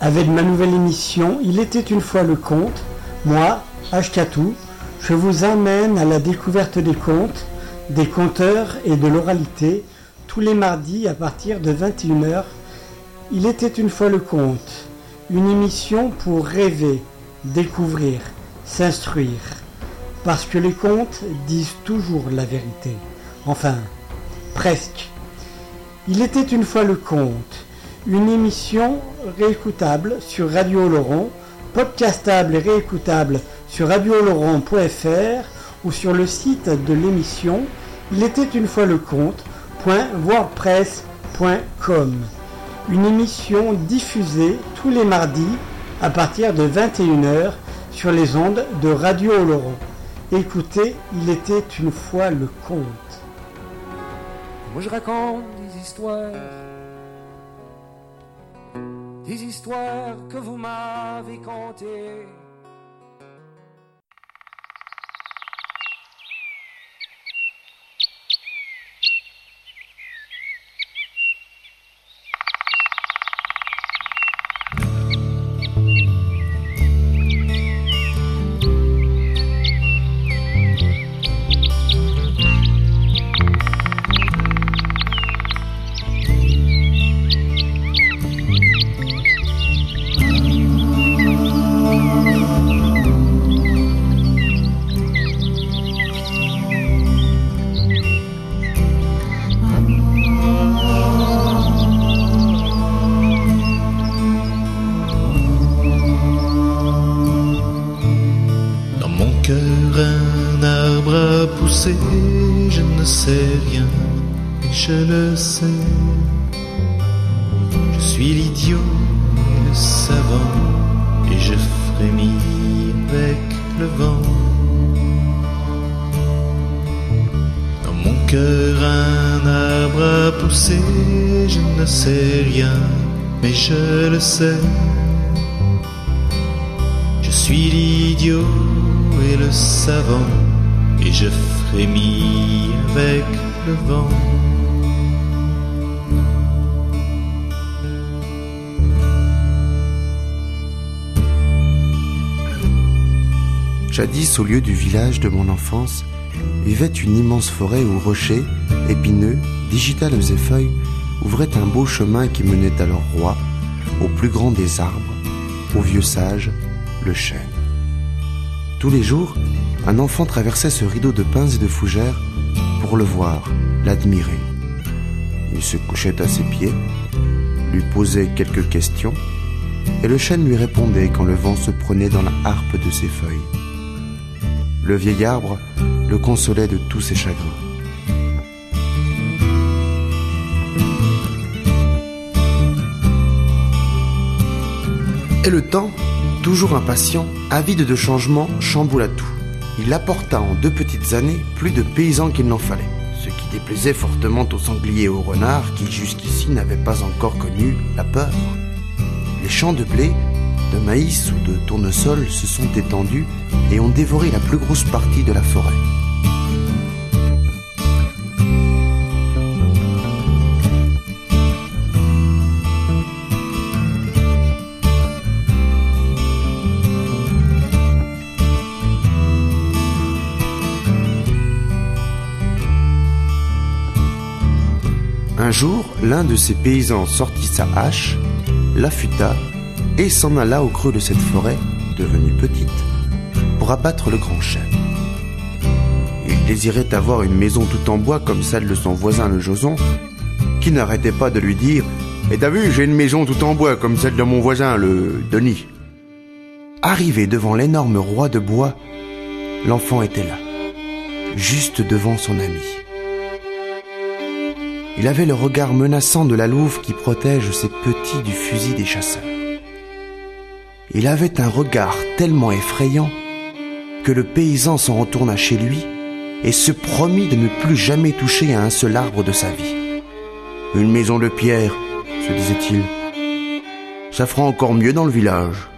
Avec ma nouvelle émission Il était une fois le conte, moi, Ashkatou, je vous emmène à la découverte des contes, des conteurs et de l'oralité tous les mardis à partir de 21h. Il était une fois le conte, une émission pour rêver, découvrir, s'instruire. Parce que les contes disent toujours la vérité. Enfin, presque. Il était une fois le conte une émission réécoutable sur Radio Laurent, podcastable et réécoutable sur radiolaurent.fr ou sur le site de l'émission Il était une fois le compte.wordpress.com. Une émission diffusée tous les mardis à partir de 21h sur les ondes de Radio Laurent. Écoutez, il était une fois le conte. Moi je raconte des histoires des histoires que vous m'avez contées. Et je frémis avec le vent. Jadis, au lieu du village de mon enfance, vivait une immense forêt où rochers, épineux, digitales et feuilles ouvraient un beau chemin qui menait à leur roi, au plus grand des arbres, au vieux sage, le chêne. Tous les jours, un enfant traversait ce rideau de pins et de fougères pour le voir, l'admirer. Il se couchait à ses pieds, lui posait quelques questions, et le chêne lui répondait quand le vent se prenait dans la harpe de ses feuilles. Le vieil arbre le consolait de tous ses chagrins. Et le temps, toujours impatient, avide de changement, chamboula tout. Il apporta en deux petites années plus de paysans qu'il n'en fallait, ce qui déplaisait fortement aux sangliers et aux renards qui jusqu'ici n'avaient pas encore connu la peur. Les champs de blé de maïs ou de tournesol se sont étendus et ont dévoré la plus grosse partie de la forêt. Un jour, l'un de ces paysans sortit sa hache, l'affûta et s'en alla au creux de cette forêt, devenue petite, pour abattre le grand chêne. Il désirait avoir une maison tout en bois comme celle de son voisin le Joson, qui n'arrêtait pas de lui dire Et t'as vu, j'ai une maison tout en bois comme celle de mon voisin le Denis. Arrivé devant l'énorme roi de bois, l'enfant était là, juste devant son ami. Il avait le regard menaçant de la louve qui protège ses petits du fusil des chasseurs. Il avait un regard tellement effrayant que le paysan s'en retourna chez lui et se promit de ne plus jamais toucher à un seul arbre de sa vie. Une maison de pierre, se disait-il. Ça fera encore mieux dans le village.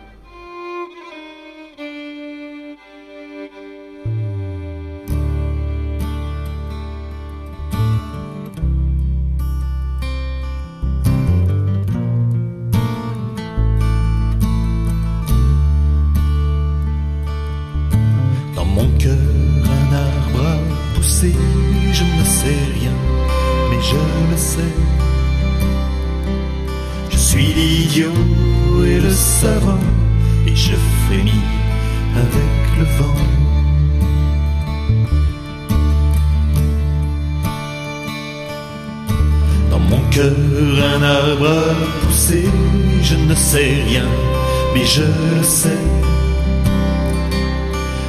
Je le sais.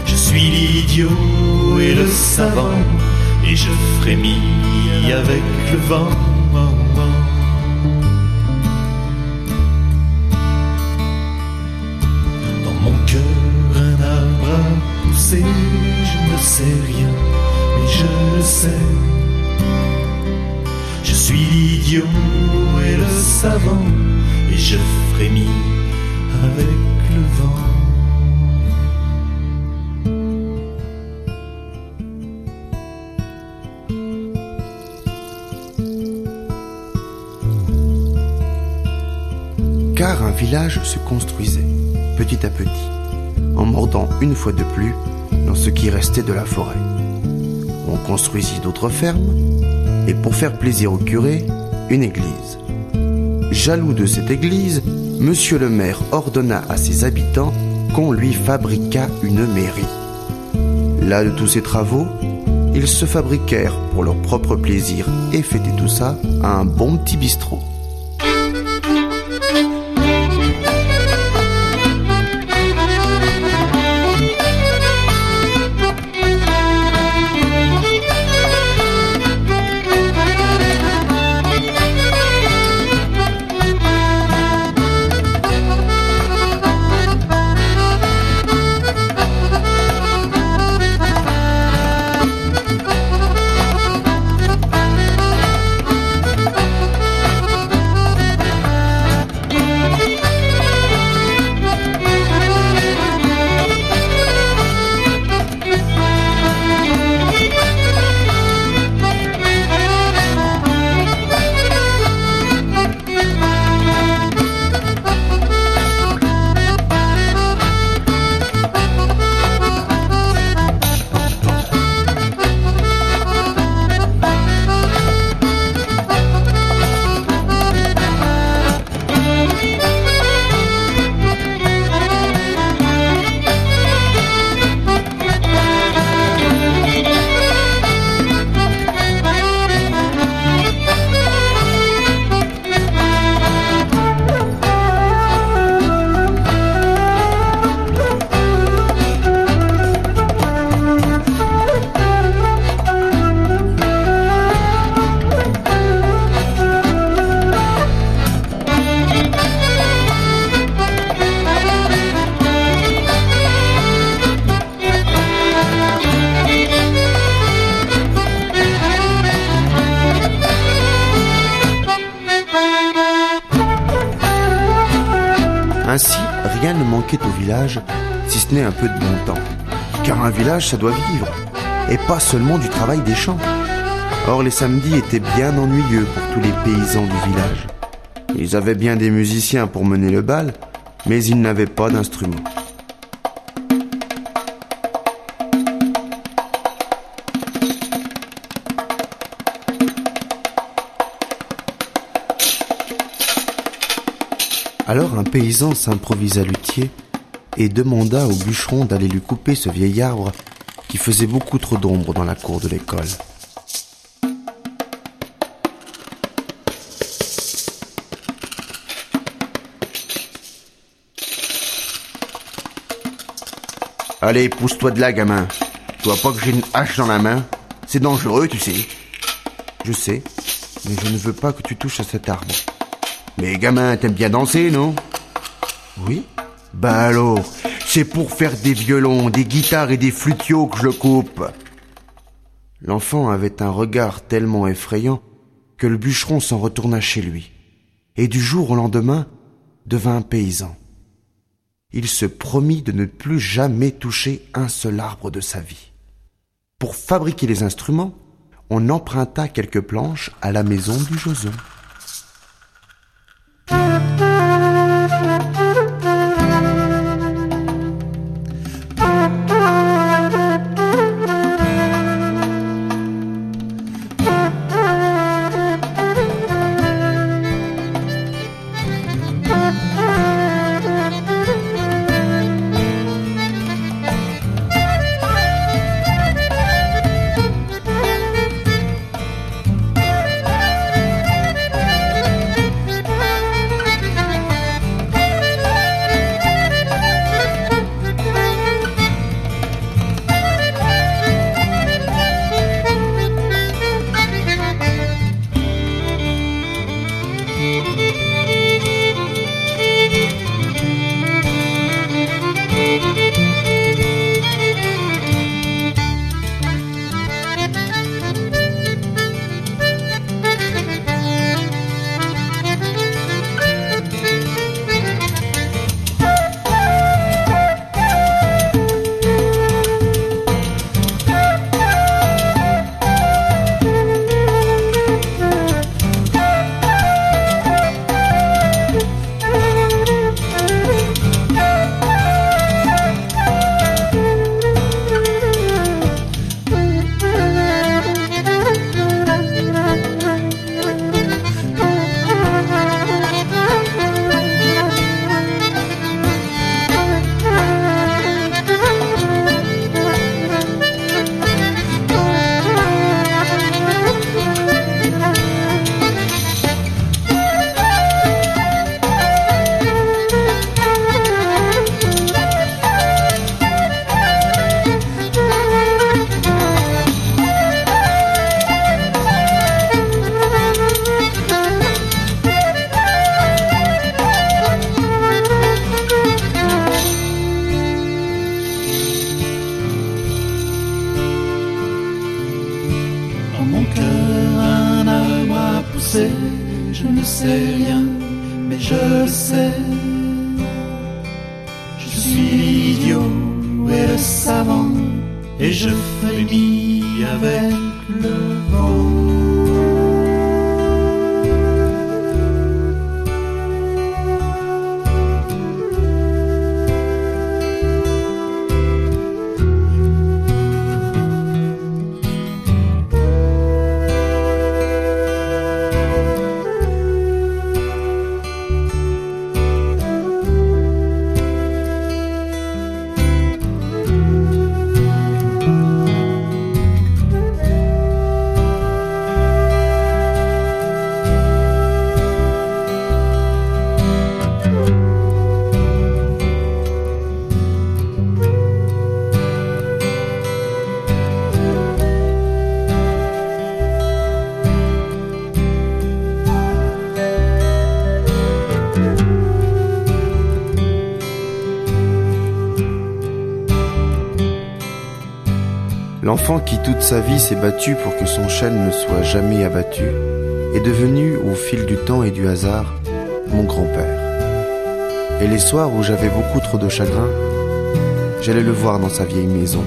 Je suis l'idiot et le savant, et je frémis avec le vent. Dans mon cœur, un arbre a poussé, je ne sais rien, mais je le sais. Je suis l'idiot et le savant, et je frémis Car un village se construisait, petit à petit, en mordant une fois de plus dans ce qui restait de la forêt. On construisit d'autres fermes, et pour faire plaisir au curé, une église. Jaloux de cette église, Monsieur le maire ordonna à ses habitants qu'on lui fabriquât une mairie. Là de tous ces travaux, ils se fabriquèrent pour leur propre plaisir et fêtaient tout ça un bon petit bistrot. Ça doit vivre, et pas seulement du travail des champs. Or, les samedis étaient bien ennuyeux pour tous les paysans du village. Ils avaient bien des musiciens pour mener le bal, mais ils n'avaient pas d'instruments. Alors un paysan s'improvisa luthier et demanda au bûcheron d'aller lui couper ce vieil arbre qui faisait beaucoup trop d'ombre dans la cour de l'école. Allez, pousse-toi de là, gamin. Tu vois pas que j'ai une hache dans la main? C'est dangereux, tu sais. Je sais, mais je ne veux pas que tu touches à cet arbre. Mais gamin, t'aimes bien danser, non? Oui. Bah alors, c'est pour faire des violons, des guitares et des flutios que je le coupe. L'enfant avait un regard tellement effrayant que le bûcheron s'en retourna chez lui, et du jour au lendemain devint paysan. Il se promit de ne plus jamais toucher un seul arbre de sa vie. Pour fabriquer les instruments, on emprunta quelques planches à la maison du Joson. Qui toute sa vie s'est battu pour que son chêne ne soit jamais abattu est devenu, au fil du temps et du hasard, mon grand-père. Et les soirs où j'avais beaucoup trop de chagrin, j'allais le voir dans sa vieille maison,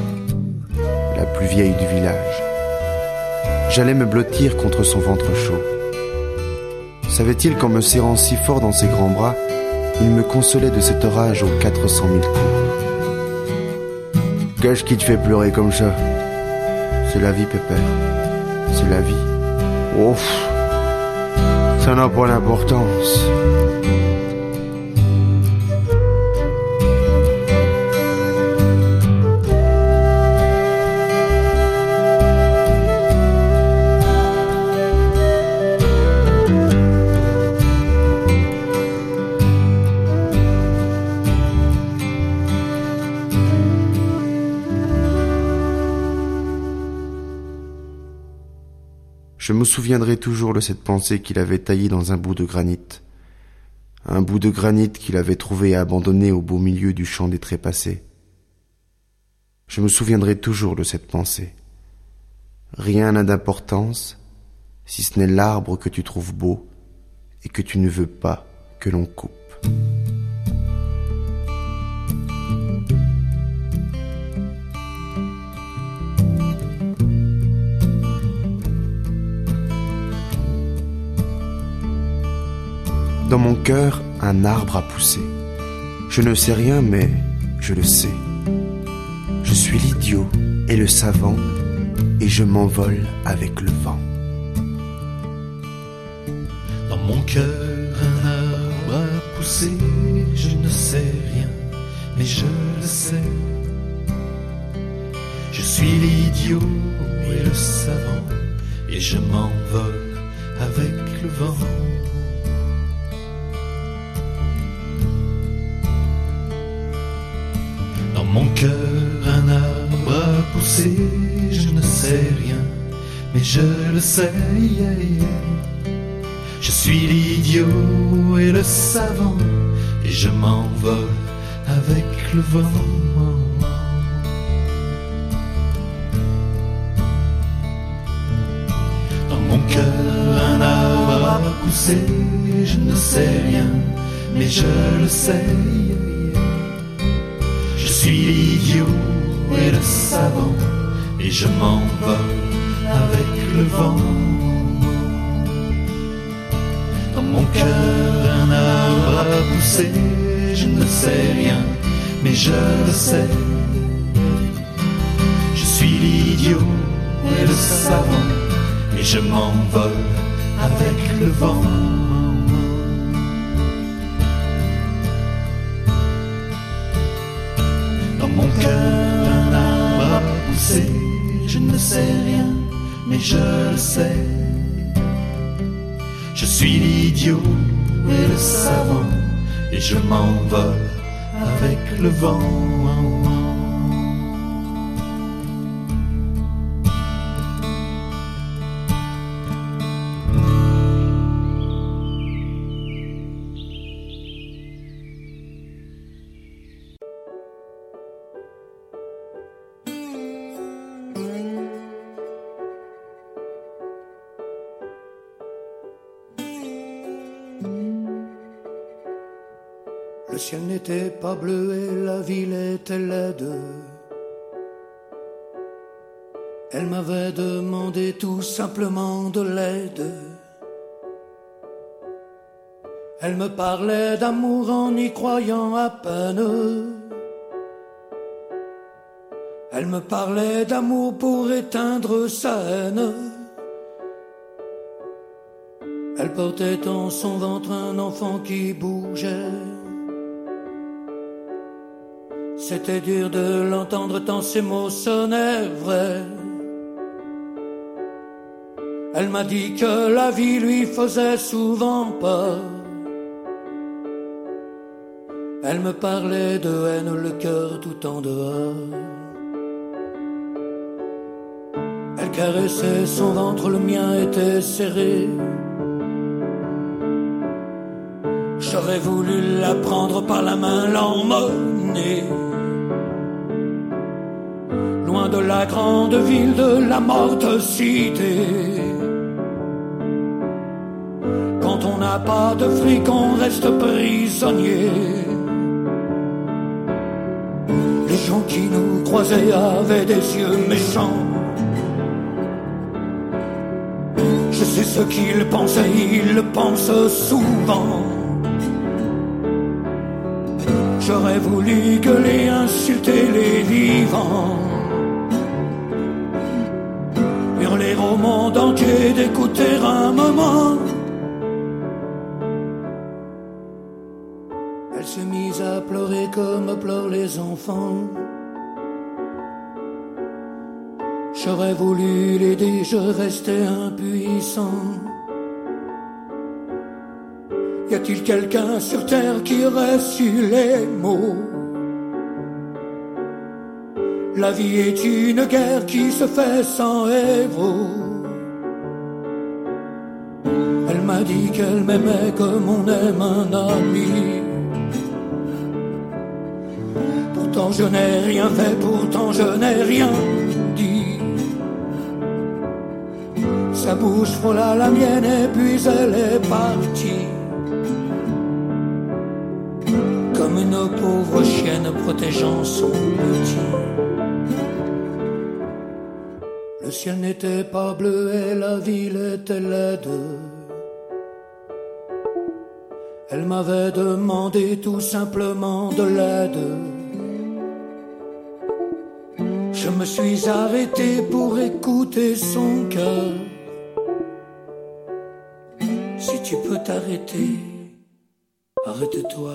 la plus vieille du village. J'allais me blottir contre son ventre chaud. Savait-il qu'en me serrant si fort dans ses grands bras, il me consolait de cette orage aux 400 000 coups? Qu'est-ce qui te fait pleurer comme ça C'est la vie, pépère. C'est la vie. Ouf Ça n'a pas d'importance. Je me souviendrai toujours de cette pensée qu'il avait taillée dans un bout de granit. Un bout de granit qu'il avait trouvé abandonné au beau milieu du champ des trépassés. Je me souviendrai toujours de cette pensée. Rien n'a d'importance, si ce n'est l'arbre que tu trouves beau et que tu ne veux pas que l'on coupe. Dans mon cœur, un arbre a poussé. Je ne sais rien, mais je le sais. Je suis l'idiot et le savant, et je m'envole avec le vent. Dans mon cœur, un arbre a poussé. Je ne sais rien, mais je le sais. Je suis l'idiot et le savant, et je m'envole avec le vent. Mon cœur un arbre a poussé, je ne sais rien, mais je le sais. Je suis l'idiot et le savant, et je m'envole avec le vent. Dans mon cœur un arbre a poussé, je ne sais rien, mais je le sais suis l'idiot et le savant, et je m'envole avec le vent. Dans mon cœur, un arbre a poussé, je ne sais rien, mais je le sais. Je suis l'idiot et le savant, et je m'envole avec le vent. Sais rien, mais je le sais. Je suis l'idiot et le savant, et je m'envole avec le vent. Ciel n'était pas bleu et la ville était laide. Elle m'avait demandé tout simplement de l'aide. Elle me parlait d'amour en y croyant à peine. Elle me parlait d'amour pour éteindre sa haine. Elle portait en son ventre un enfant qui bougeait. C'était dur de l'entendre tant ces mots sonnaient vrais. Elle m'a dit que la vie lui faisait souvent peur. Elle me parlait de haine, le cœur tout en dehors. Elle caressait son ventre, le mien était serré. J'aurais voulu la prendre par la main, l'emmener de la grande ville, de la morte cité. Quand on n'a pas de fric, on reste prisonnier. Les gens qui nous croisaient avaient des yeux méchants. Je sais ce qu'ils pensaient, ils le pensent souvent. J'aurais voulu gueuler, insulter les vivants. Au monde entier d'écouter un moment. Elle s'est mise à pleurer comme pleurent les enfants. J'aurais voulu l'aider, je restais impuissant. Y a-t-il quelqu'un sur terre qui aurait su les mots? La vie est une guerre qui se fait sans héros. Elle m'a dit qu'elle m'aimait comme on aime un ami. Pourtant je n'ai rien fait, pourtant je n'ai rien dit. Sa bouche frôla la mienne et puis elle est partie. Comme une pauvre chienne protégeant son petit. Le ciel n'était pas bleu et la ville était laide. Elle m'avait demandé tout simplement de l'aide. Je me suis arrêté pour écouter son cœur. Si tu peux t'arrêter, arrête-toi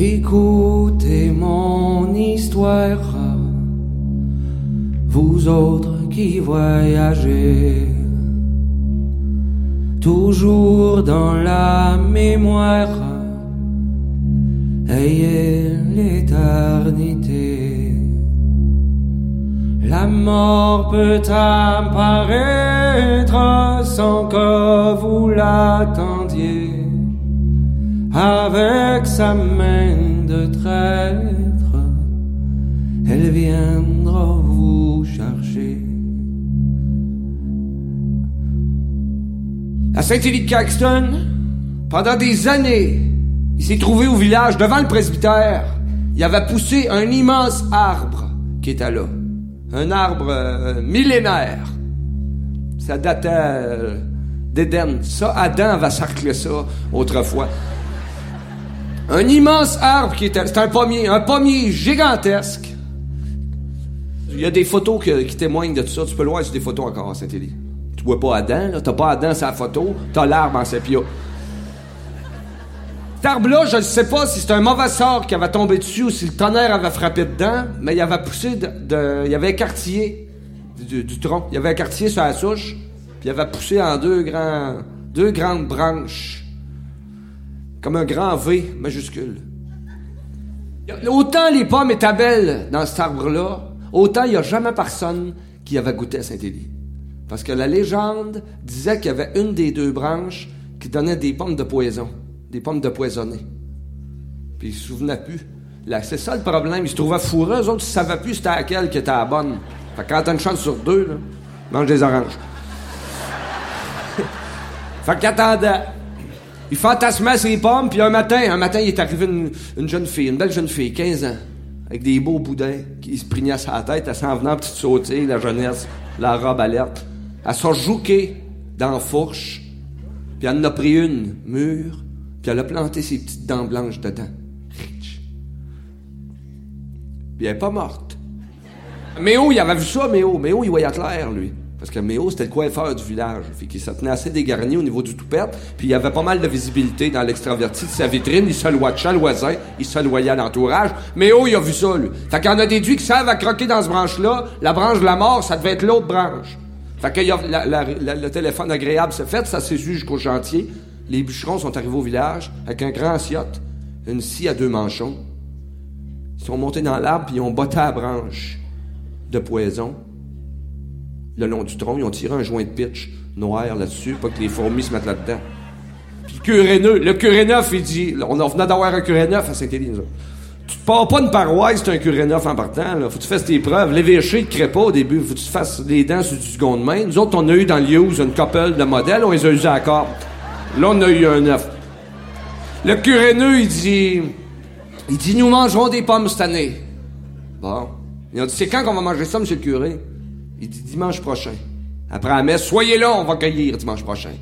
Écoutez mon histoire, vous autres qui voyagez, toujours dans la mémoire, ayez l'éternité. La mort peut apparaître sans que vous l'attendiez avec sa main de traître, elle viendra vous chercher. À Saint-Élie de Caxton, pendant des années, il s'est trouvé au village, devant le presbytère, il avait poussé un immense arbre qui était là. Un arbre euh, millénaire. Ça datait euh, d'Éden. Ça, Adam avait sarclé ça autrefois. Un immense arbre qui était. C'était un pommier, un pommier gigantesque. Il y a des photos qui, témoignent de tout ça. Tu peux le voir sur des photos encore à Saint-Élie. Tu vois pas Adam, là. T'as pas Adam la photo. T'as l'arbre en sépia. Cet arbre-là, je ne sais pas si c'est un mauvais sort qui avait tombé dessus ou si le tonnerre avait frappé dedans, mais il avait poussé de. de- il y avait écartillé du, du tronc. Il y avait écartillé sur la souche. puis il avait poussé en deux grands, deux grandes branches, comme un grand V majuscule. Autant les pommes étaient belles dans cet arbre-là, autant il n'y a jamais personne qui avait goûté à Saint-Élie. Parce que la légende disait qu'il y avait une des deux branches qui donnait des pommes de poison, des pommes de poisonnées. Puis il se souvenait plus. C'est ça le problème. Ils se trouvaient fourreux. Eux autres, ils savaient plus c'était laquelle qui était la bonne. Fait que quand t'as une chance sur deux, là, mange des oranges. fait qu'il attendait. Il fantasmait ses pommes, puis un matin, un matin, il est arrivé une, jeune fille, une belle jeune fille, 15 ans, avec des beaux boudins, qui se prignaient à sa tête, elle s'en venant petite sauter, la jeunesse, la robe alerte. Elle s'est jouquée dans la fourche, puis elle en a pris une, mûre, puis elle a planté ses petites dents blanches dedans. Puis elle est pas morte. Méo, il avait vu ça, Méo. Méo, il voyait clair, lui. Parce que Méo, c'était le coiffeur du village. Fait qu'il se tenait assez dégarni au niveau du toupette. Puis il y avait pas mal de visibilité dans l'extraverti de sa vitrine. Il se watchait le voisin. Il se loyait à l'entourage. Méo, il a vu ça, lui. Fait qu'il en a déduit que ça va croquer dans ce branche-là. La branche de la mort, ça devait être l'autre branche. Fait que le téléphone agréable s'est fait. Ça s'est su jusqu'au chantier. Les bûcherons sont arrivés au village avec un grand yacht. Une scie à deux manchons. Ils sont montés dans l'arbre, puis ils ont botté la branche de poison le long du tronc. Ils ont tiré un joint de pitch noir là-dessus, pas que les fourmis se mettent là-dedans. Puis le curé neuf, le curé neuf, il dit, on venait d'avoir un curé neuf à Saint-Élie, Tu te pars pas une paroisse, c'est un curé neuf en partant, là. Faut que tu fasses tes preuves. L'évêché ne crée pas au début. Faut que tu fasses les dents sur du seconde main. Nous autres, on a eu dans le use une couple de modèles, on les a usés à corps. Là, on a eu un neuf. Le curé neuf, il dit, il dit, nous mangerons des pommes cette année. Bon. Il a dit, c'est quand qu'on va manger ça, monsieur le curé? Il dit, dimanche prochain. Après la messe, soyez là, on va cueillir dimanche prochain.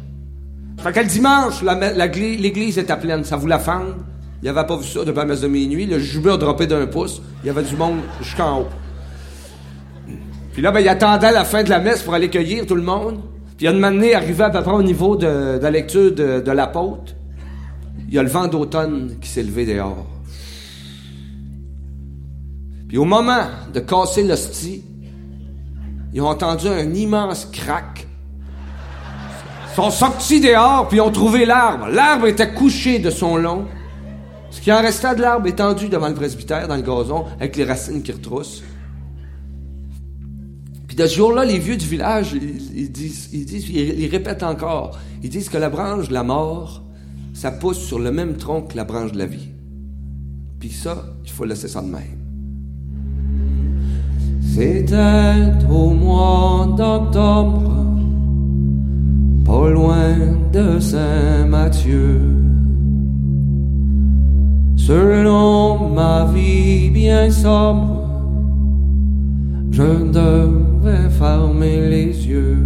Fait que le dimanche, l'église était pleine, ça voulait fendre. Il avait pas vu ça depuis la messe de minuit. Le jubé a droppé d'un pouce. Il y avait du monde jusqu'en haut. Puis là, ben, il attendait la fin de la messe pour aller cueillir tout le monde. Puis il a demandé, arrivé à peu près au niveau de, la lecture de, de l'apôtre, il y a le vent d'automne qui s'est levé dehors. Puis au moment de casser l'hostie, ils ont entendu un immense crack. Ils sont sortis dehors, puis ils ont trouvé l'arbre. L'arbre était couché de son long. Ce qui en restait de l'arbre étendu devant le presbytère, dans le gazon, avec les racines qui retroussent. Puis de ce jour-là, les vieux du village, ils, disent, ils, disent, ils répètent encore, ils disent que la branche de la mort, ça pousse sur le même tronc que la branche de la vie. Puis ça, il faut laisser ça de même. C'était au mois d'octobre, pas loin de Saint-Mathieu. Selon ma vie bien sombre, je devais fermer les yeux.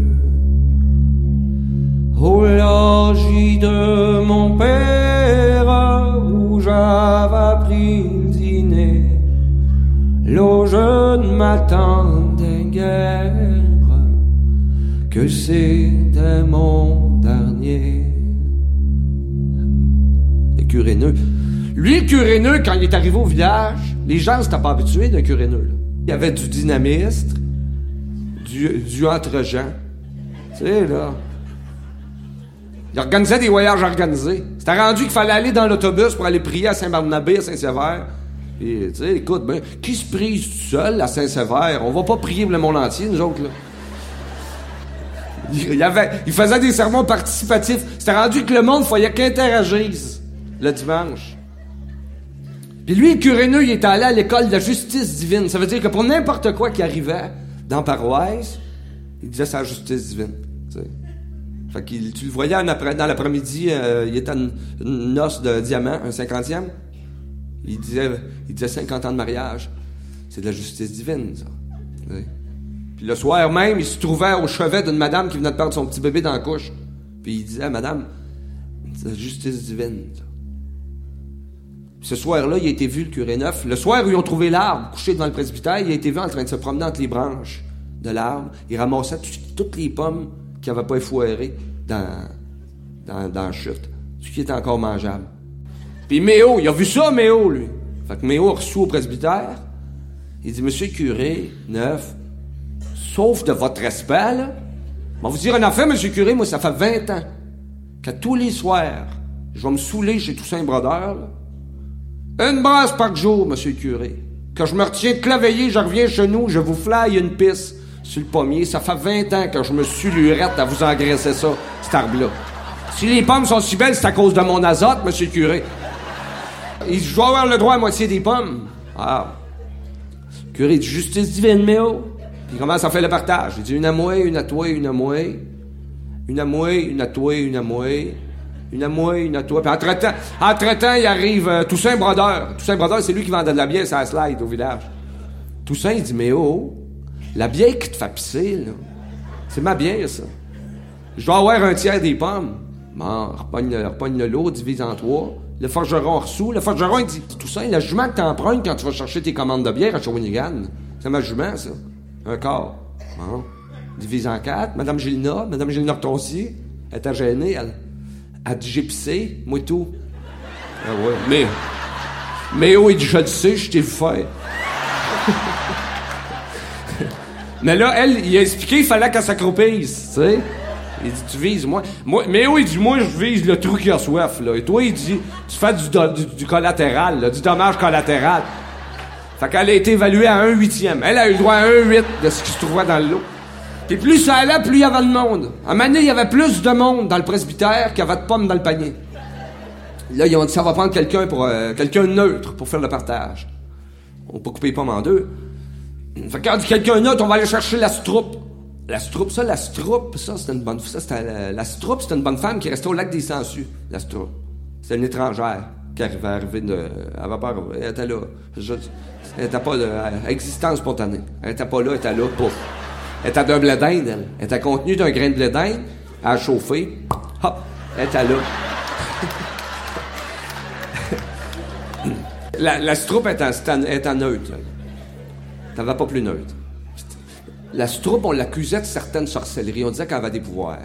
Curéneux, quand il est arrivé au village, les gens s'étaient pas habitués d'un curéneux. Il y avait du dynamiste, du, entre-gens. Tu sais, là. Il organisait des voyages organisés. C'était rendu qu'il fallait aller dans l'autobus pour aller prier à Saint-Barnabé, à Saint-Sévère. Et, tu sais, écoute, ben, qui se prie seul à Saint-Sévère? On va pas prier le monde entier, nous autres, là. Il, y avait, il faisait des sermons participatifs. C'était rendu que le monde, il fallait qu'interagisse le dimanche. Puis lui, le curé il était allé à l'école de la justice divine. Ça veut dire que pour n'importe quoi qui arrivait dans paroisse, il disait sa justice divine. que tu le voyais dans l'après-midi, euh, il était une, une noce de diamant, un cinquantième. Il disait, il disait 50 ans de mariage. C'est de la justice divine, ça. Puis le soir même, il se trouvait au chevet d'une madame qui venait de perdre son petit bébé dans la couche. Puis il disait, Madame, c'est la justice divine, ça. Ce soir-là, il a été vu, le curé neuf. Le soir où ils ont trouvé l'arbre couché devant le presbytère, il a été vu en train de se promener entre les branches de l'arbre. Il ramassait toutes les pommes qui n'avaient pas effoiré dans, dans, dans la chute. Ce qui était encore mangeable. Puis Méo, il a vu ça, Méo, lui. Fait que Méo a reçu au presbytère. Il dit, Monsieur le curé, neuf, sauf de votre respect, là, Bon, vous dire un affaire, monsieur le curé, moi, ça fait 20 ans qu'à tous les soirs, je vais me saouler chez Toussaint Brodeur, là. Une brasse par jour, monsieur le curé. Quand je me retiens de claveiller, je reviens chez nous, je vous fly une pisse sur le pommier. Ça fait 20 ans que je me suis lurette à vous engraisser ça, cet arbre-là. Si les pommes sont si belles, c'est à cause de mon azote, monsieur le curé. Il dit, je dois avoir le droit à moitié des pommes. Ah. Curé dit, justice divine, mais oh. Puis il commence à faire le partage. Il dit, une à moi, une à toi, une à moi. Une à moi, une à toi, une à moi. Une à moi, une à toi. Puis entre-temps, entre-temps, il arrive euh, Toussaint Brodeur. Toussaint Brodeur, c'est lui qui vendait de la bière la slide au village. Toussaint, il dit, mais oh, la bière qui te fait pisser, là, c'est ma bière, ça. Je dois avoir un tiers des pommes. Bon, repogne, repogne le lot, divise en trois. Le forgeron reçoit. Le forgeron, il dit, Toussaint, la jument que t'empruntes quand tu vas chercher tes commandes de bière à Shawinigan, c'est ma jument, ça. Un quart. Bon. Divise en quatre. Madame Gilna, Madame Gilna Retoncy, elle était gênée, elle. J'ai pissé, moi tout. Ah ouais, mais... Mais dit, je le sais, je t'ai vu faire. mais là, elle, il a expliqué qu'il fallait qu'elle s'accroupisse, tu sais. Il dit, tu vises, moi. moi mais oui, il dit, moi, je vise le trou qui a soif, là. Et toi, il dit, tu fais du, du, collatéral, du dommage collatéral. Fait qu'elle a été évaluée à un huitième. Elle a eu le droit à un huit de ce qui se trouvait dans le lot. Puis plus ça allait, plus il y avait de monde. À un moment donné, il y avait plus de monde dans le presbytère qu'il y avait de pommes dans le panier. Là, ils ont dit, ça va prendre quelqu'un pour, euh, quelqu'un neutre pour faire le partage. On peut couper les pommes en deux. Fait quand dit quelqu'un neutre, on va aller chercher la stroupe. La stroupe, ça, la stroupe, ça, c'était une bonne, ça, la, la stroupe, une bonne femme qui restait au lac des Sangsues. La stroupe. C'était une étrangère qui arrivait arriver de, elle va pas. Elle était là. Elle était pas de, existence spontanée. Elle était pas là, elle était là, pouf. Elle était d'un blé d'Inde, elle. Elle était contenue d'un grain de blé d'Inde, à chauffer. Hop, elle était là. la, la stroupe est en, est en neutre. là. T'avais pas plus neutre. La stroupe, on l'accusait de certaines sorcelleries. On disait qu'elle avait des pouvoirs.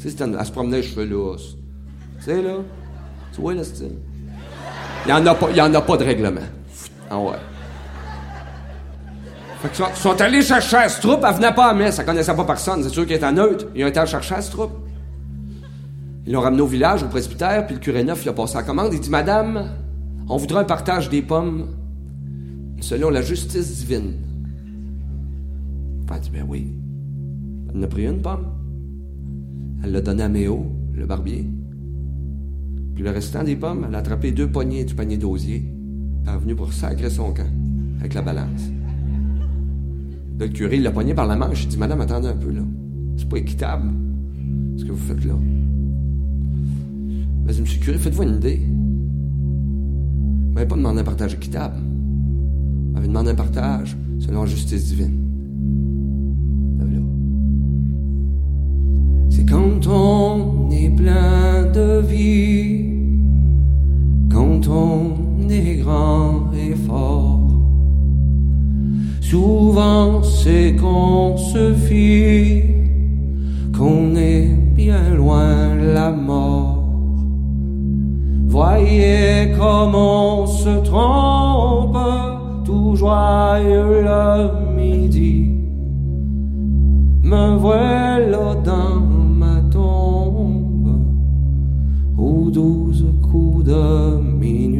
Tu sais, elle se promenait les cheveux lousses. Tu sais, là? Tu vois, le style? Il n'y en, a pas- en a pas de règlement. Ah ouais. Fait sont, allés chercher la stroupe, elle venait pas à messe, elle connaissait pas personne, c'est sûr qu'elle était neutre. Ils ont été chercher la stroupe. Ils l'ont ramené au village, au presbytère, puis le curé neuf, il a passé la commande. Il dit Madame, on voudrait un partage des pommes selon la justice divine. Elle a dit Ben oui. Elle en a pris une pomme. Elle l'a donnée à Méo, le barbier. Puis le restant des pommes, elle a attrapé deux poignées du panier d'osier. Elle est venue pour sacrer son camp, avec la balance. Le curé, l'a poigné par la manche. Il dit Madame, attendez un peu, là. C'est pas équitable, ce que vous faites là. Mais monsieur le curé, faites-vous une idée. Vous m'avez pas demandé un partage équitable. Vous m'avez demandé un partage selon la justice divine. C'est quand on est plein de vie, quand on est grand et fort. Souvent c'est qu'on se fie, qu'on est bien loin la mort. Voyez comme on se trompe, tout joyeux le midi. Me voilà dans ma tombe, aux douze coups de minuit,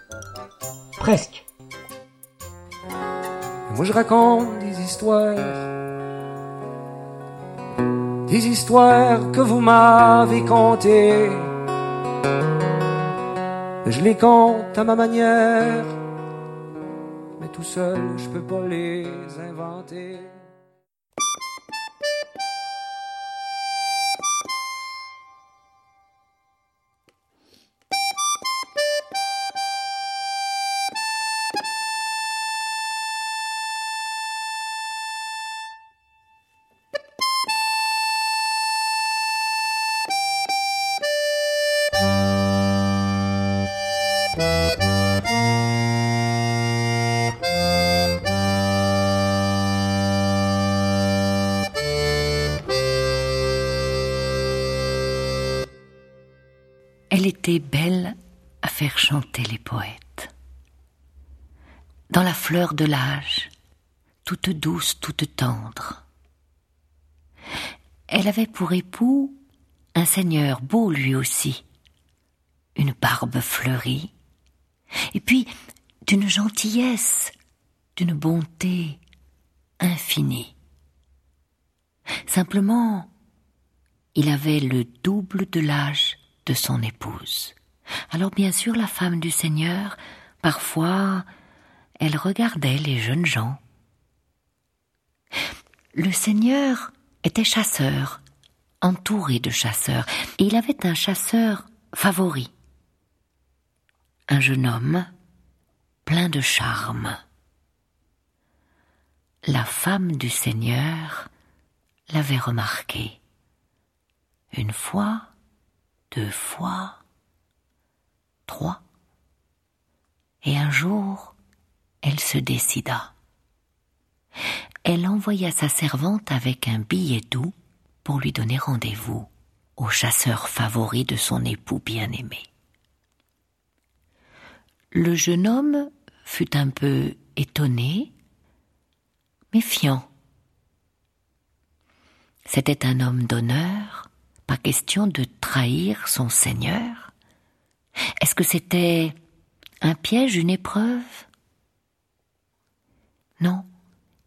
presque. Moi je raconte des histoires, des histoires que vous m'avez contées. Je les compte à ma manière, mais tout seul je peux pas les inventer. De l'âge, toute douce, toute tendre. Elle avait pour époux un seigneur beau lui aussi, une barbe fleurie, et puis d'une gentillesse, d'une bonté infinie. Simplement, il avait le double de l'âge de son épouse. Alors bien sûr, la femme du Seigneur, parfois, elle regardait les jeunes gens. Le Seigneur était chasseur, entouré de chasseurs, et il avait un chasseur favori, un jeune homme plein de charme. La femme du Seigneur l'avait remarqué. Une fois, deux fois, trois, et un jour, elle se décida. Elle envoya sa servante avec un billet doux pour lui donner rendez-vous au chasseur favori de son époux bien-aimé. Le jeune homme fut un peu étonné, méfiant. C'était un homme d'honneur, pas question de trahir son Seigneur. Est-ce que c'était un piège, une épreuve? Non,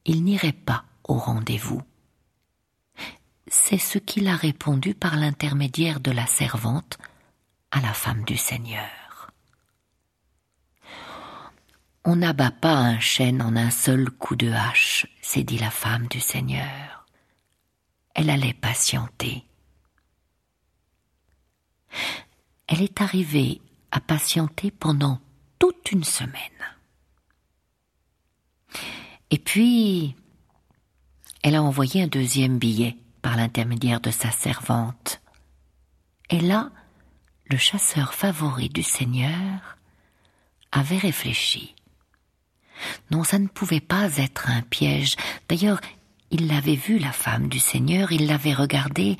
il n'irait pas au rendez-vous. C'est ce qu'il a répondu par l'intermédiaire de la servante à la femme du Seigneur. On n'abat pas un chêne en un seul coup de hache, s'est dit la femme du Seigneur. Elle allait patienter. Elle est arrivée à patienter pendant toute une semaine. Et puis, elle a envoyé un deuxième billet par l'intermédiaire de sa servante. Et là, le chasseur favori du Seigneur avait réfléchi. Non, ça ne pouvait pas être un piège. D'ailleurs, il l'avait vue, la femme du Seigneur, il l'avait regardée,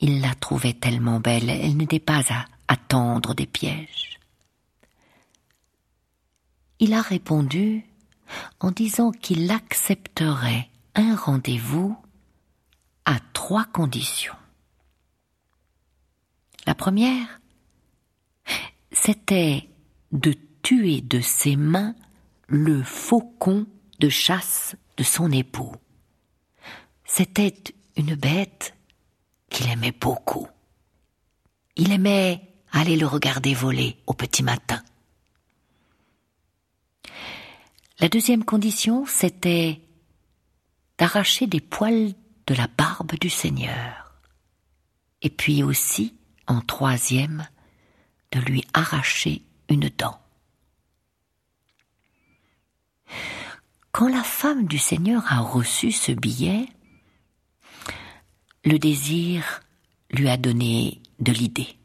il la trouvait tellement belle, elle n'était pas à attendre des pièges. Il a répondu en disant qu'il accepterait un rendez-vous à trois conditions. La première, c'était de tuer de ses mains le faucon de chasse de son époux. C'était une bête qu'il aimait beaucoup. Il aimait aller le regarder voler au petit matin. La deuxième condition, c'était d'arracher des poils de la barbe du Seigneur. Et puis aussi, en troisième, de lui arracher une dent. Quand la femme du Seigneur a reçu ce billet, le désir lui a donné de l'idée.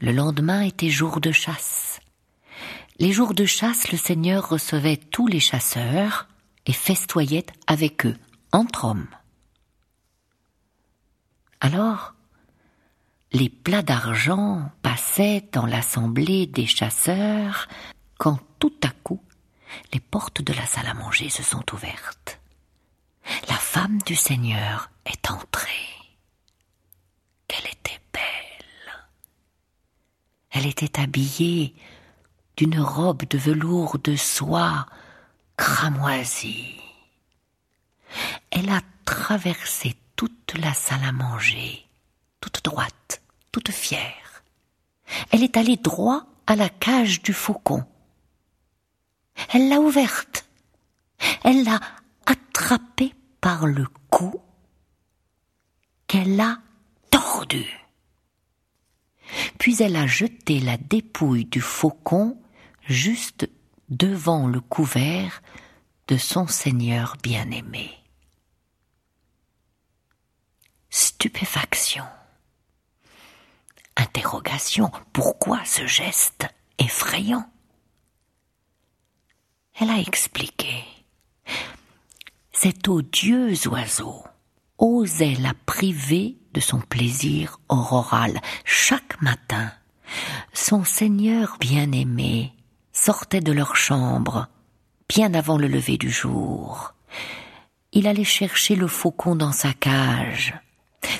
Le lendemain était jour de chasse. Les jours de chasse, le Seigneur recevait tous les chasseurs et festoyait avec eux, entre hommes. Alors, les plats d'argent passaient dans l'assemblée des chasseurs quand tout à coup les portes de la salle à manger se sont ouvertes. La femme du Seigneur est entrée. Qu'elle était belle. Elle était habillée d'une robe de velours de soie cramoisie. Elle a traversé toute la salle à manger, toute droite, toute fière. Elle est allée droit à la cage du faucon. Elle l'a ouverte. Elle l'a attrapée par le cou qu'elle a tordu. Puis elle a jeté la dépouille du faucon juste devant le couvert de son Seigneur bien-aimé. Stupéfaction. Interrogation. Pourquoi ce geste effrayant? Elle a expliqué. Cet odieux oiseau osait la priver de son plaisir auroral. Chaque matin, son Seigneur bien-aimé sortait de leur chambre bien avant le lever du jour. Il allait chercher le faucon dans sa cage,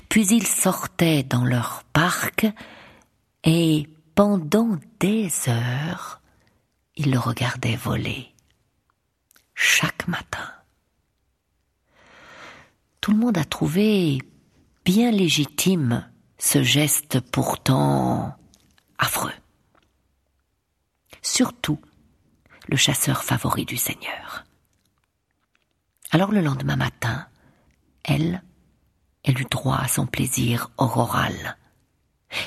puis il sortait dans leur parc et pendant des heures, il le regardait voler. Chaque matin. Tout le monde a trouvé bien légitime ce geste pourtant affreux. Surtout le chasseur favori du Seigneur. Alors le lendemain matin, elle, elle eut droit à son plaisir auroral.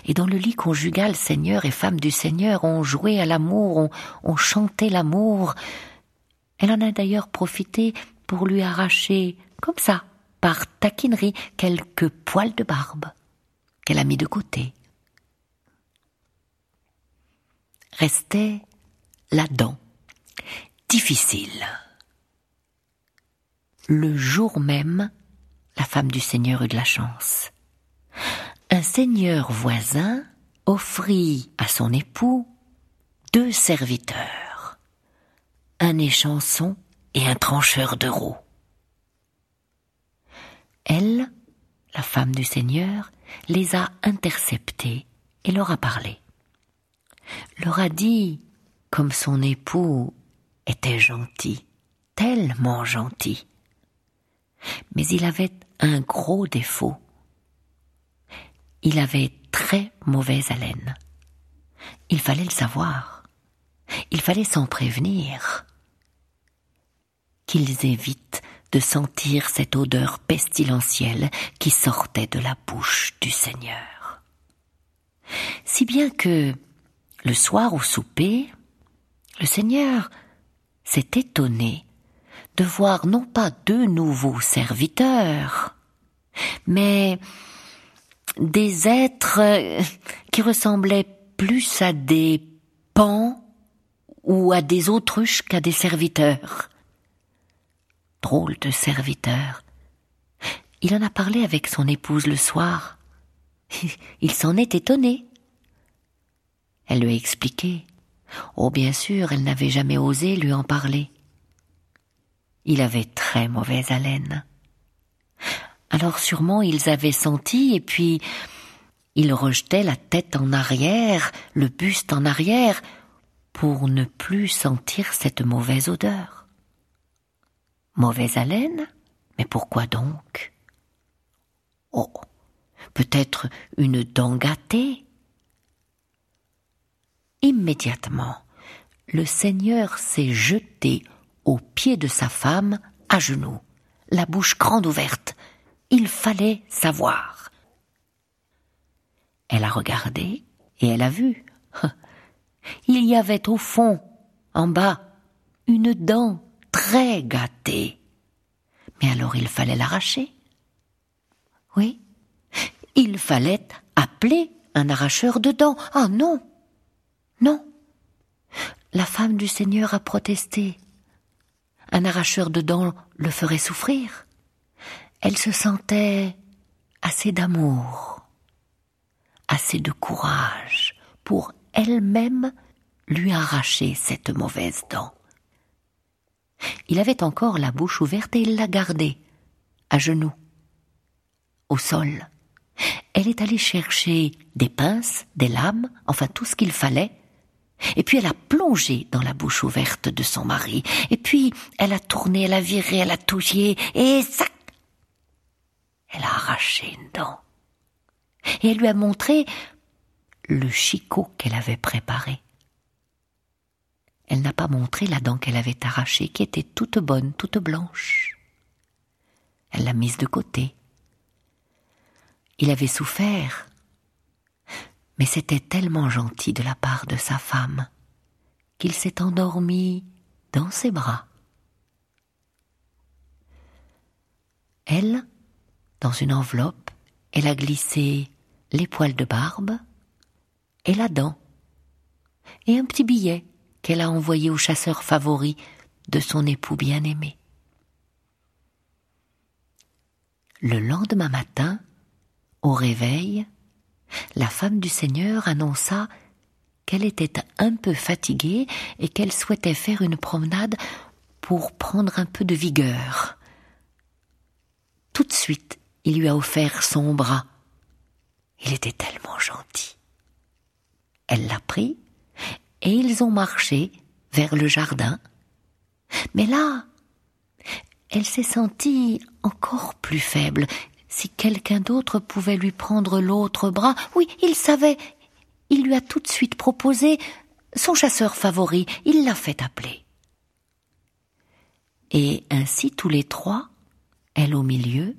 Et dans le lit conjugal, Seigneur et femme du Seigneur ont joué à l'amour, ont, ont chanté l'amour. Elle en a d'ailleurs profité pour lui arracher, comme ça, par taquinerie, quelques poils de barbe qu'elle a mis de côté. Restait la dent, difficile. Le jour même, la femme du Seigneur eut de la chance. Un seigneur voisin offrit à son époux deux serviteurs, un échanson et un trancheur de roues. Elle, la femme du Seigneur, les a interceptés et leur a parlé. Leur a dit, comme son époux était gentil, tellement gentil. Mais il avait un gros défaut. Il avait très mauvaise haleine. Il fallait le savoir. Il fallait s'en prévenir. Qu'ils évitent de sentir cette odeur pestilentielle qui sortait de la bouche du Seigneur. Si bien que, le soir au souper, le Seigneur s'est étonné de voir non pas deux nouveaux serviteurs, mais des êtres qui ressemblaient plus à des pans ou à des autruches qu'à des serviteurs. Drôle de serviteur. Il en a parlé avec son épouse le soir. Il s'en est étonné. Elle lui a expliqué. Oh, bien sûr, elle n'avait jamais osé lui en parler. Il avait très mauvaise haleine. Alors sûrement ils avaient senti, et puis il rejetait la tête en arrière, le buste en arrière, pour ne plus sentir cette mauvaise odeur. Mauvaise haleine? Mais pourquoi donc? Oh, peut-être une dent gâtée? Immédiatement, le Seigneur s'est jeté aux pieds de sa femme, à genoux, la bouche grande ouverte. Il fallait savoir. Elle a regardé et elle a vu. Il y avait au fond, en bas, une dent très gâté. Mais alors il fallait l'arracher. Oui, il fallait appeler un arracheur de dents. Ah non, non. La femme du Seigneur a protesté. Un arracheur de dents le ferait souffrir. Elle se sentait assez d'amour, assez de courage pour elle-même lui arracher cette mauvaise dent. Il avait encore la bouche ouverte et il la gardait, à genoux, au sol, Elle est allée chercher des pinces, des lames, enfin tout ce qu'il fallait, et puis elle a plongé dans la bouche ouverte de son mari, et puis elle a tourné, elle a viré, elle a touché, et sac Elle a arraché une dent. Et elle lui a montré le chicot qu'elle avait préparé. Elle n'a pas montré la dent qu'elle avait arrachée, qui était toute bonne, toute blanche. Elle l'a mise de côté. Il avait souffert, mais c'était tellement gentil de la part de sa femme qu'il s'est endormi dans ses bras. Elle, dans une enveloppe, elle a glissé les poils de barbe et la dent, et un petit billet qu'elle a envoyé au chasseur favori de son époux bien-aimé. Le lendemain matin, au réveil, la femme du Seigneur annonça qu'elle était un peu fatiguée et qu'elle souhaitait faire une promenade pour prendre un peu de vigueur. Tout de suite, il lui a offert son bras. Il était tellement gentil. Elle l'a pris et ils ont marché vers le jardin. Mais là, elle s'est sentie encore plus faible. Si quelqu'un d'autre pouvait lui prendre l'autre bras, oui, il savait. Il lui a tout de suite proposé son chasseur favori. Il l'a fait appeler. Et ainsi tous les trois, elle au milieu,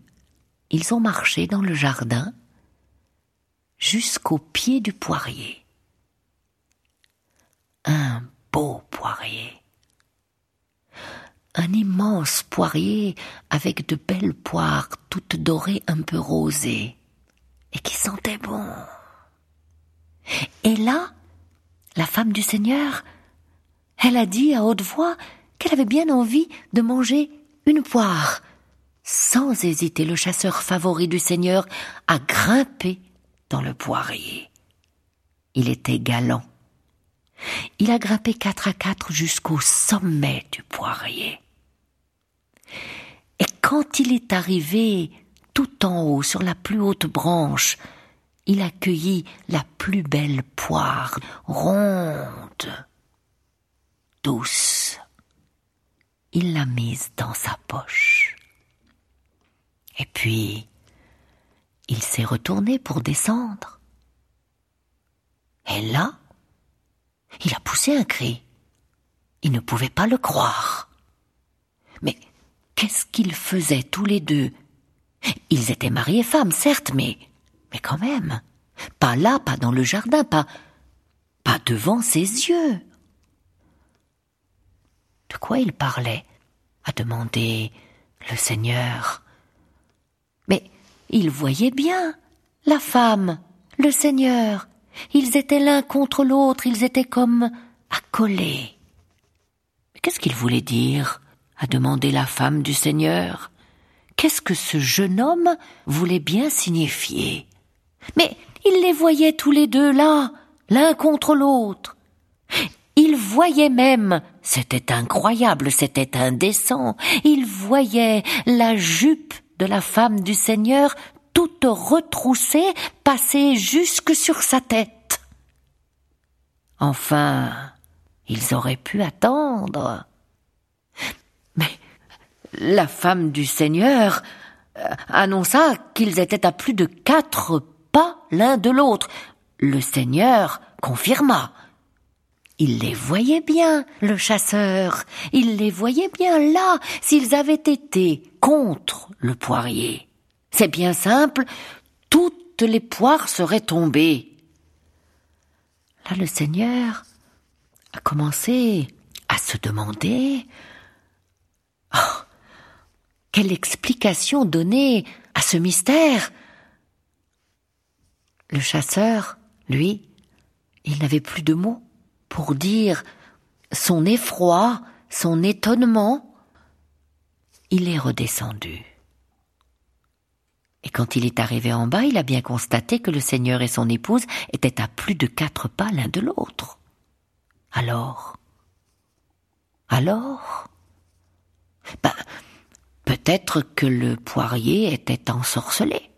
ils ont marché dans le jardin jusqu'au pied du poirier. Un beau poirier un immense poirier avec de belles poires toutes dorées un peu rosées et qui sentaient bon. Et là, la femme du Seigneur, elle a dit à haute voix qu'elle avait bien envie de manger une poire. Sans hésiter, le chasseur favori du Seigneur a grimpé dans le poirier. Il était galant. Il a grimpé quatre à quatre jusqu'au sommet du poirier. Et quand il est arrivé tout en haut, sur la plus haute branche, il a cueilli la plus belle poire, ronde, douce. Il l'a mise dans sa poche. Et puis, il s'est retourné pour descendre. Et là, il a poussé un cri. Il ne pouvait pas le croire. Mais Qu'est-ce qu'ils faisaient tous les deux? Ils étaient mari et femme, certes, mais mais quand même, pas là, pas dans le jardin, pas pas devant ses yeux. De quoi il parlait a demandé le Seigneur. Mais il voyait bien la femme, le Seigneur. Ils étaient l'un contre l'autre, ils étaient comme accolés. Mais qu'est-ce qu'il voulait dire? A demandé la femme du Seigneur. Qu'est-ce que ce jeune homme voulait bien signifier? Mais il les voyait tous les deux là, l'un contre l'autre. Il voyait même, c'était incroyable, c'était indécent, il voyait la jupe de la femme du Seigneur toute retroussée passer jusque sur sa tête. Enfin, ils auraient pu attendre. La femme du Seigneur euh, annonça qu'ils étaient à plus de quatre pas l'un de l'autre. Le Seigneur confirma. Il les voyait bien, le chasseur. Il les voyait bien là, s'ils avaient été contre le poirier. C'est bien simple, toutes les poires seraient tombées. Là, le Seigneur a commencé à se demander Oh Quelle explication donner à ce mystère? Le chasseur, lui, il n'avait plus de mots pour dire son effroi, son étonnement. Il est redescendu. Et quand il est arrivé en bas, il a bien constaté que le Seigneur et son épouse étaient à plus de quatre pas l'un de l'autre. Alors? Alors? Ben, peut-être que le poirier était ensorcelé.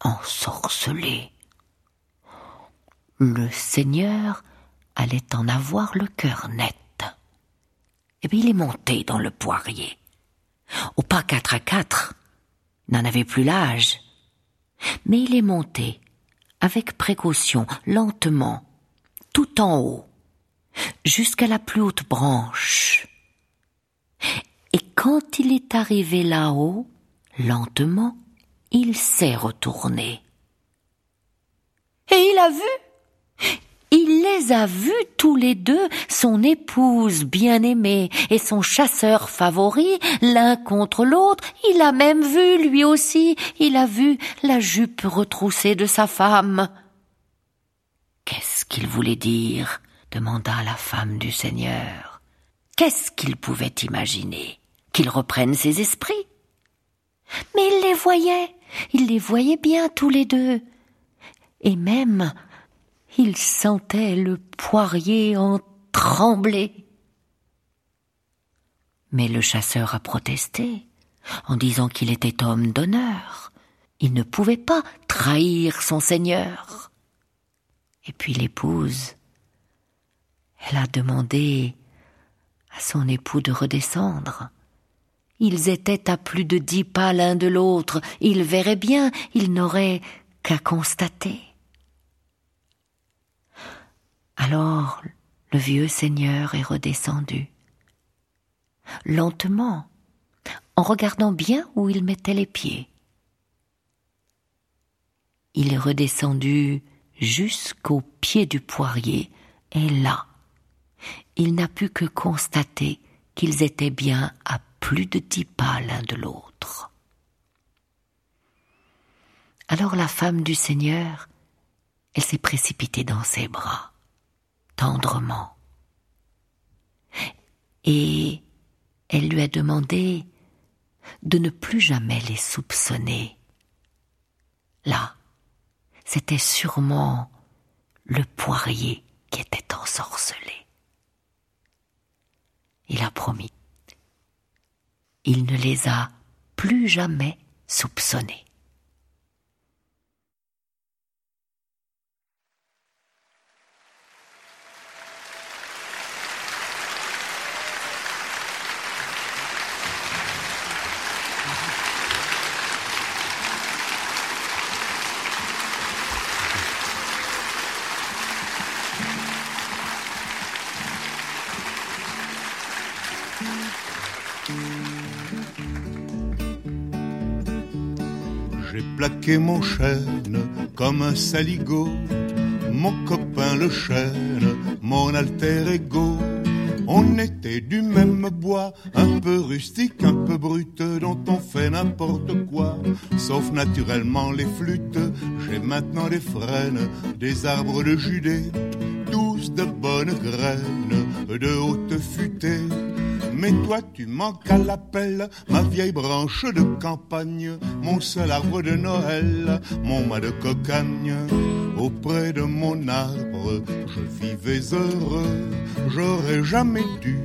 ensorcelé. Le Seigneur allait en avoir le cœur net. Et bien il est monté dans le poirier. Au pas quatre à quatre, n'en avait plus l'âge. Mais il est monté, avec précaution, lentement, tout en haut, jusqu'à la plus haute branche. Quand il est arrivé là-haut, lentement, il s'est retourné. Et il a vu? Il les a vus tous les deux, son épouse bien-aimée et son chasseur favori, l'un contre l'autre. Il a même vu, lui aussi, il a vu la jupe retroussée de sa femme. Qu'est-ce qu'il voulait dire? demanda la femme du Seigneur. Qu'est-ce qu'il pouvait imaginer? Qu'il reprenne ses esprits Mais il les voyait, il les voyait bien tous les deux. Et même il sentait le poirier en trembler. Mais le chasseur a protesté, en disant qu'il était homme d'honneur. Il ne pouvait pas trahir son seigneur. Et puis l'épouse, elle a demandé à son époux de redescendre. Ils étaient à plus de dix pas l'un de l'autre, ils verraient bien, ils n'auraient qu'à constater. Alors le vieux seigneur est redescendu. Lentement, en regardant bien où il mettait les pieds. Il est redescendu jusqu'au pied du poirier, et là, il n'a pu que constater qu'ils étaient bien à plus de dix pas l'un de l'autre. Alors la femme du Seigneur, elle s'est précipitée dans ses bras tendrement. Et elle lui a demandé de ne plus jamais les soupçonner. Là, c'était sûrement le poirier qui était ensorcelé. Il a promis. Il ne les a plus jamais soupçonnés. Plaqué mon chêne comme un saligot. Mon copain le chêne, mon alter ego. On était du même bois, un peu rustique, un peu brut, dont on fait n'importe quoi, sauf naturellement les flûtes. J'ai maintenant des frênes, des arbres de Judée, tous de bonnes graines, de haute futée mais toi tu manques à l'appel, ma vieille branche de campagne, mon seul arbre de Noël, mon mât de cocagne. Auprès de mon arbre, je vivais heureux, j'aurais jamais dû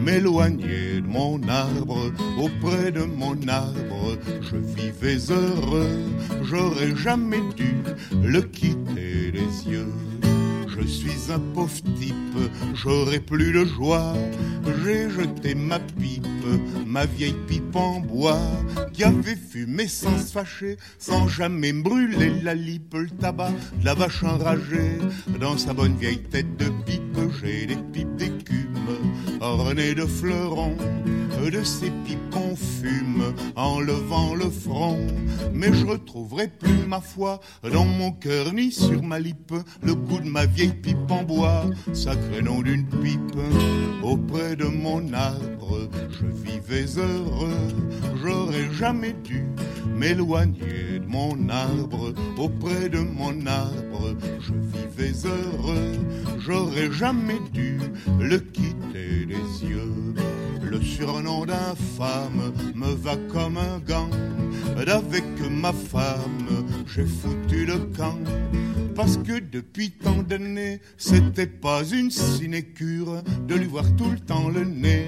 m'éloigner de mon arbre. Auprès de mon arbre, je vivais heureux, j'aurais jamais dû le quitter des yeux. Je suis un pauvre type, j'aurai plus de joie. J'ai jeté ma pipe, ma vieille pipe en bois, qui avait fumé sans se fâcher, sans jamais brûler la lipe, le tabac, la vache enragée. Dans sa bonne vieille tête de pipe, j'ai des pipes d'écume, ornées de fleurons de ces pipes qu'on fume en levant le front. Mais je retrouverai plus ma foi dans mon cœur ni sur ma lippe le goût de ma vieille pipe en bois, sacré nom d'une pipe. Auprès de mon arbre, je vivais heureux, j'aurais jamais dû m'éloigner de mon arbre. Auprès de mon arbre, je vivais heureux, j'aurais jamais dû le quitter des yeux. Le surnom d'infâme me va comme un gant. D'avec ma femme, j'ai foutu le camp. Parce que depuis tant d'années, c'était pas une sinécure de lui voir tout le temps le nez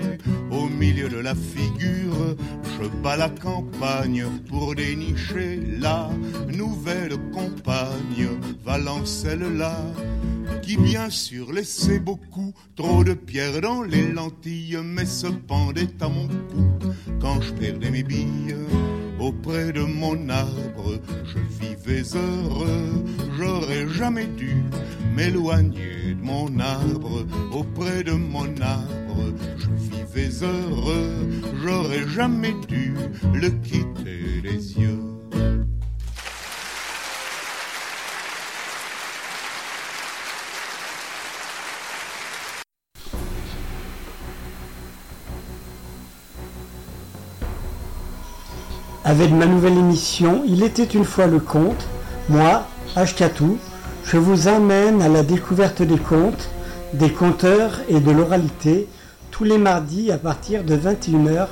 au milieu de la figure. Je bats la campagne pour dénicher la nouvelle compagne, Valencelle-là qui bien sûr laissait beaucoup trop de pierres dans les lentilles, mais se pendait à mon cou quand je perdais mes billes. Auprès de mon arbre, je vivais heureux, j'aurais jamais dû m'éloigner de mon arbre. Auprès de mon arbre, je vivais heureux, j'aurais jamais dû le quitter les yeux. Avec ma nouvelle émission Il était une fois le conte. Moi, Ashkatou, je vous emmène à la découverte des contes, des conteurs et de l'oralité tous les mardis à partir de 21h.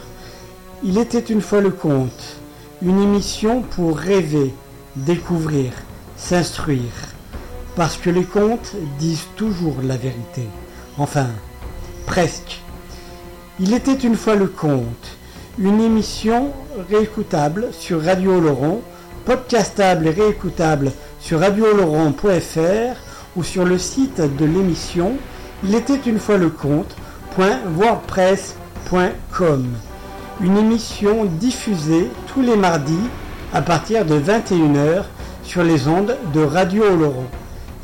Il était une fois le conte, une émission pour rêver, découvrir, s'instruire. Parce que les contes disent toujours la vérité. Enfin, presque. Il était une fois le conte une émission réécoutable sur Radio Oloron, podcastable et réécoutable sur radiooloron.fr ou sur le site de l'émission Il était une fois le compte.wordpress.com. Une émission diffusée tous les mardis à partir de 21h sur les ondes de Radio Oloron.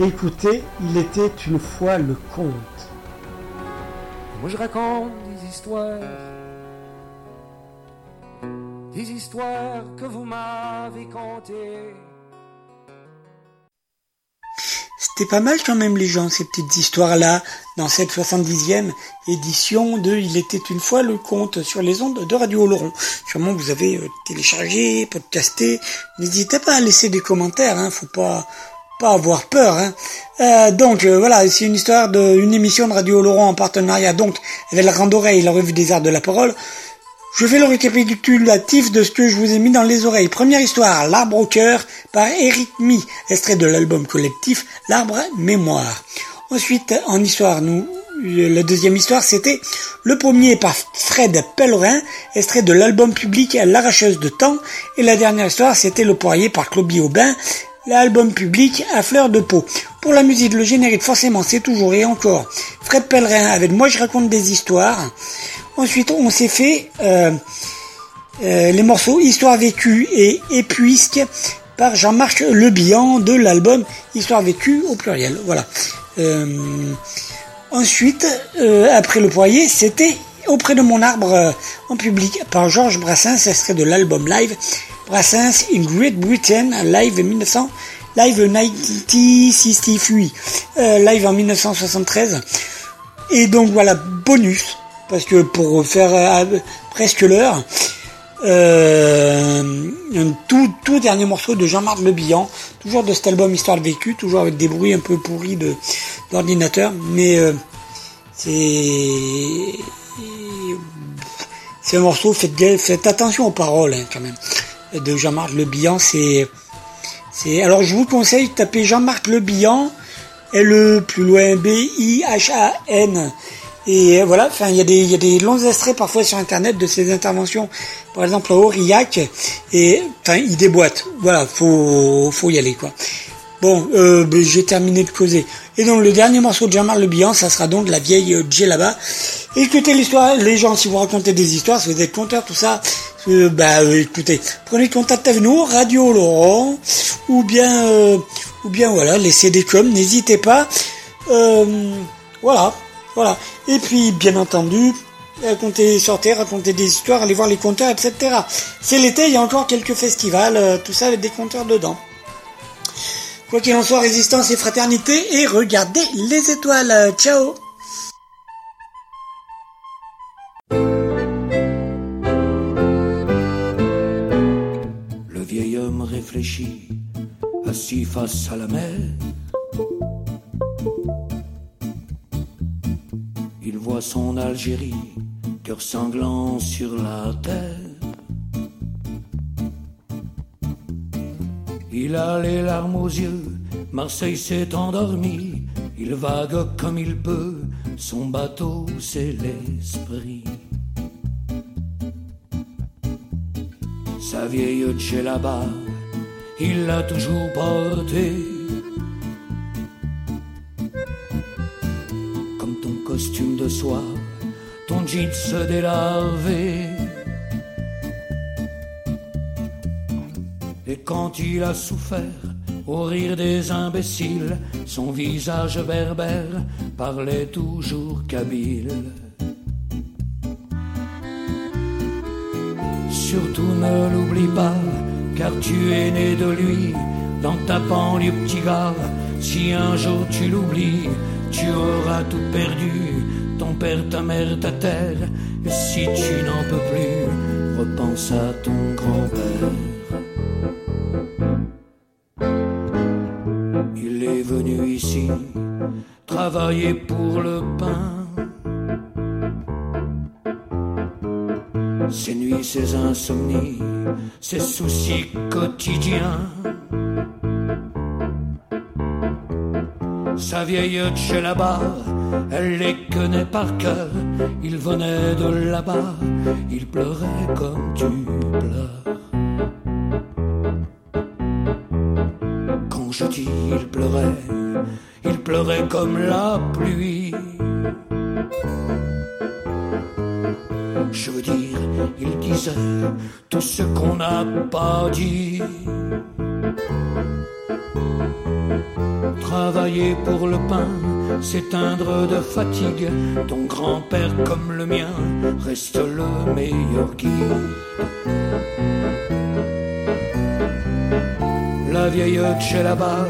Écoutez, il était une fois le conte. Moi je raconte des histoires histoires. C'était pas mal quand même les gens, ces petites histoires-là, dans cette 70e édition de Il était une fois le conte sur les ondes de Radio Oloron. Sûrement vous avez euh, téléchargé, podcasté. N'hésitez pas à laisser des commentaires, hein, faut pas pas avoir peur. Hein. Euh, donc euh, voilà, c'est une histoire d'une émission de Radio Oloron en partenariat donc avec la Grande Oreille, la Revue des Arts de la Parole. Je fais le récapitulatif de ce que je vous ai mis dans les oreilles. Première histoire, L'arbre au cœur par Eric Mi, extrait de l'album collectif L'arbre mémoire. Ensuite, en histoire, nous, la deuxième histoire, c'était le premier par Fred Pellerin, extrait de l'album public L'arracheuse de temps. Et la dernière histoire, c'était le poirier par Clobie Aubin, l'album public à fleur de peau. Pour la musique, le générique, forcément, c'est toujours et encore Fred Pellerin avec Moi je raconte des histoires. Ensuite, on s'est fait euh, euh, les morceaux Histoire vécue et Épuisque par Jean-Marc Le de l'album Histoire vécue au pluriel. Voilà. Euh, ensuite, après le poirier, c'était Auprès de mon arbre en public par Georges Brassens, extrait de l'album live Brassens in Great Britain, live 1900, live 1968, live en 1973. Et donc voilà, bonus parce que pour faire euh, presque l'heure, euh, un tout, tout dernier morceau de Jean-Marc Le Bihan, toujours de cet album Histoire de vécu, toujours avec des bruits un peu pourris de d'ordinateur, mais euh, c'est c'est un morceau, faites, faites attention aux paroles hein, quand même, de Jean-Marc Le Bihan, c'est c'est alors je vous conseille de taper Jean-Marc Le Bihan, L-E plus loin B-I-H-A-N et voilà, enfin, il y, a des, y a des longs extraits parfois sur Internet de ces interventions, par exemple à Aurillac, et enfin, il déboîte. Voilà, faut, faut y aller, quoi. Bon, euh, ben, j'ai terminé de causer. Et donc le dernier morceau de Jamal Le Bihan, ça sera donc la vieille euh, là-bas. Écoutez l'histoire, les gens, si vous racontez des histoires, si vous êtes conteur, tout ça, euh, bah euh, écoutez, prenez contact avec nous, Radio Laurent, ou bien, euh, ou bien voilà, laissez des coms, n'hésitez pas. voilà, voilà. Et puis, bien entendu, raconter, sortir, raconter des histoires, aller voir les compteurs, etc. C'est l'été, il y a encore quelques festivals, euh, tout ça avec des compteurs dedans. Quoi qu'il en soit, résistance et fraternité, et regardez les étoiles. Ciao Le vieil homme réfléchit, assis face à la mer son Algérie, cœur sanglant sur la terre. Il a les larmes aux yeux, Marseille s'est endormi, il vague comme il peut, son bateau c'est l'esprit. Sa vieille là-bas, il l'a toujours portée. De soie, ton jeans délarvé. Et quand il a souffert, au rire des imbéciles, son visage berbère parlait toujours kabyle. Surtout ne l'oublie pas, car tu es né de lui, dans ta banlieue petit gars. Si un jour tu l'oublies, tu auras tout perdu, ton père, ta mère, ta terre. Et si tu n'en peux plus, repense à ton grand-père. Il est venu ici travailler pour le pain. Ses nuits, ses insomnies, ses soucis quotidiens. Vieille chez là-bas, elle les connaît par cœur. Il venait de là-bas, il pleurait comme tu pleures. Quand je dis il pleurait, il pleurait comme la pluie. Je veux dire, il disait tout ce qu'on n'a pas dit. S'éteindre de fatigue. Ton grand-père comme le mien reste le meilleur guide. La vieille chez là-bas,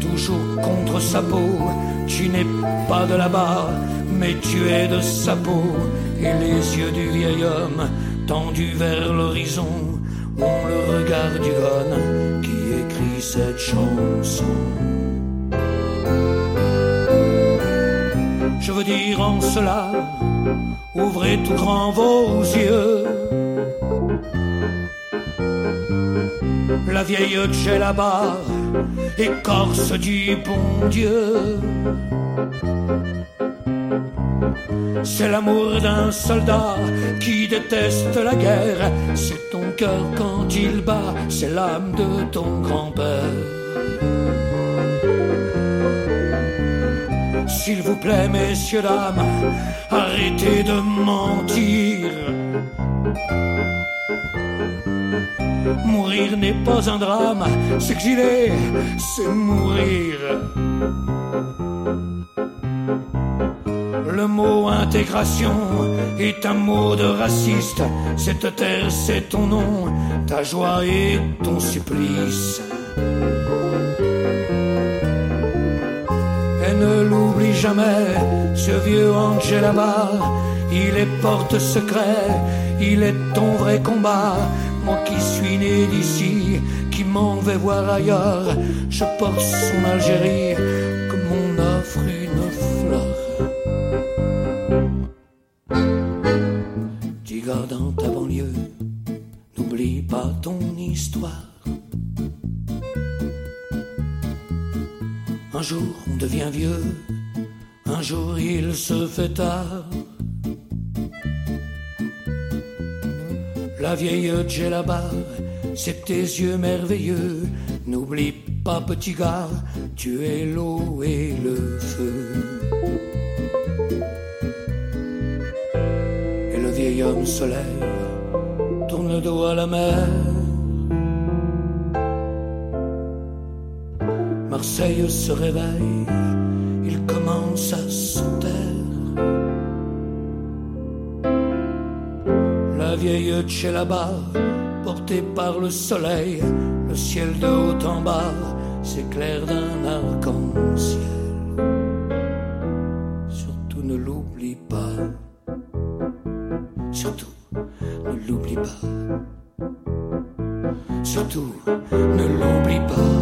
toujours contre sa peau. Tu n'es pas de là-bas, mais tu es de sa peau. Et les yeux du vieil homme, tendus vers l'horizon, ont le regard du gonne qui écrit cette chanson. Je veux dire en cela, ouvrez tout grand vos yeux. La vieille chez là-bas, écorce du bon Dieu. C'est l'amour d'un soldat qui déteste la guerre. C'est ton cœur quand il bat, c'est l'âme de ton grand-père. S'il vous plaît, messieurs, dames, arrêtez de mentir. Mourir n'est pas un drame, s'exiler, c'est mourir. Le mot intégration est un mot de raciste. Cette terre, c'est ton nom, ta joie et ton supplice. Jamais, ce vieux Angel là-bas, il est porte secret, il est ton vrai combat. Moi qui suis né d'ici, qui m'en vais voir ailleurs, je porte son Algérie comme on offre fait tard. La vieille là-bas, c'est tes yeux merveilleux. N'oublie pas, petit gars, tu es l'eau et le feu. Et le vieil homme se lève, tourne le dos à la mer. Marseille se réveille, Chez là-bas, portée par le soleil, le ciel de haut en bas s'éclaire d'un arc-en-ciel. Surtout ne l'oublie pas, surtout ne l'oublie pas, surtout ne l'oublie pas.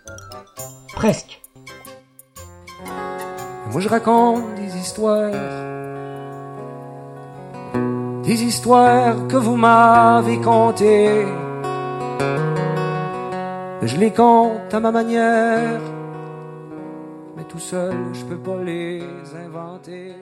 Presque. Moi je raconte des histoires, des histoires que vous m'avez contées. Je les compte à ma manière, mais tout seul je peux pas les inventer.